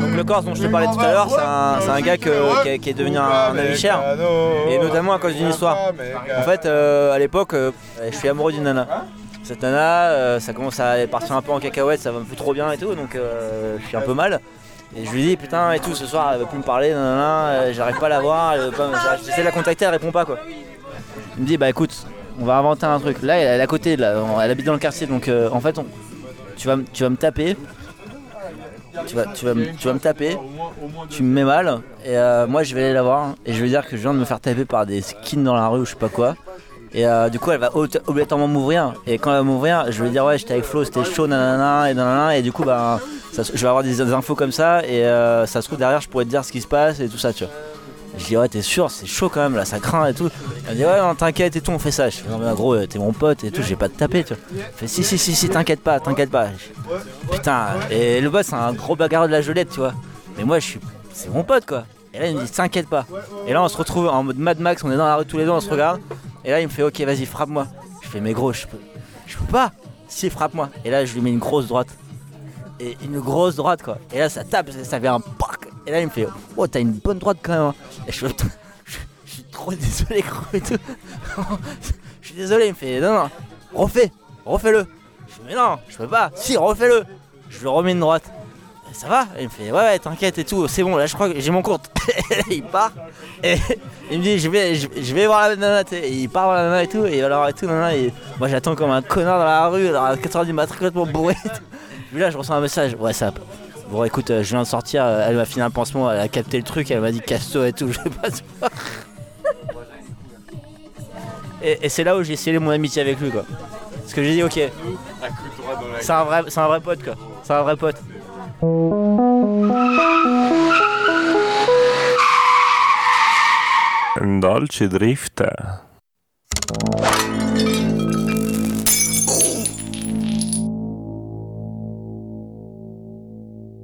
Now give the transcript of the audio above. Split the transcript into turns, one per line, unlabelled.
Donc le Corse dont je te parlais tout à l'heure, c'est un, gars qui, est- devenu un, ami cher. Et notamment à cause d'une histoire. En fait, euh, à l'époque, euh, je suis amoureux d'une nana. Cette nana, euh, ça commence à partir un peu en cacahuète, ça va plus trop bien et tout, donc je suis un peu mal. Et je lui dis putain et tout, ce soir elle veut plus me parler, nanana, j'arrive pas à la voir, j'essaie de la contacter, elle répond pas quoi. Il me dit bah écoute, on va inventer un truc. Là elle est à côté, elle habite dans le quartier, donc en fait on- tu, vas, tu vas me taper. Tu vas, tu, vas tu vas me taper, tu me mets mal, et euh, moi je vais aller la voir, et je vais dire que je viens de me faire taper par des skins dans la rue ou je sais pas quoi. Et euh, du coup, elle va obligatoirement m'ouvrir. Et quand elle va m'ouvrir, je vais dire ouais, j'étais avec Flo, c'était chaud, nanana, et nanana. Et du coup, bah, je vais avoir des, des infos comme ça. Et euh, ça se trouve derrière, je pourrais te dire ce qui se passe et tout ça, tu vois. Je dis ouais, t'es sûr, c'est chaud quand même, là, ça craint et tout. Elle me dit ouais, non, t'inquiète et tout, on fait ça. Je fais non, mais gros, euh, t'es mon pote et tout, je vais pas te taper, tu vois. Elle fait si, si, si, si, t'inquiète pas, t'inquiète pas. Putain, et le boss, c'est un gros bagarreur de la gelette, tu vois. Mais moi, je suis. C'est mon pote, quoi. Et là, il me dit t'inquiète pas. Et là, on se retrouve en mode Mad Max, on est dans la rue tous les deux, on se regarde. Et là, il me fait ok, vas-y, frappe-moi. Je fais mais gros, je peux. Je peux pas. Si, frappe-moi. Et là, je lui mets une grosse droite. Et une grosse droite, quoi. Et là, ça tape, ça fait un. Et là, il me fait oh, t'as une bonne droite quand même. hein. Et je suis trop désolé, gros, et tout. je suis désolé, il me fait non, non, refais, refais-le. Je fais mais non, je peux pas. Si, refais-le. Je lui remets une droite. Et ça va Il me fait ouais, ouais, t'inquiète et tout, c'est bon, là, je crois que j'ai mon compte. et là, il part. Et il me dit je vais, je, vais voir la nana. Et il part voir la nana et tout, et alors et tout, nana, et moi j'attends comme un connard dans la rue, alors à 4h du matin complètement bourré. et. Puis là je reçois un message, ouais ça. Bon écoute, euh, je viens de sortir, euh, elle m'a filé un pansement, elle a capté le truc, elle m'a dit casse-toi et tout, je sais pas. Et, et c'est là où j'ai scellé mon amitié avec lui quoi. Parce que j'ai dit ok, c'est un vrai, c'est un vrai pote quoi. C'est un vrai pote.
Dolce Drift.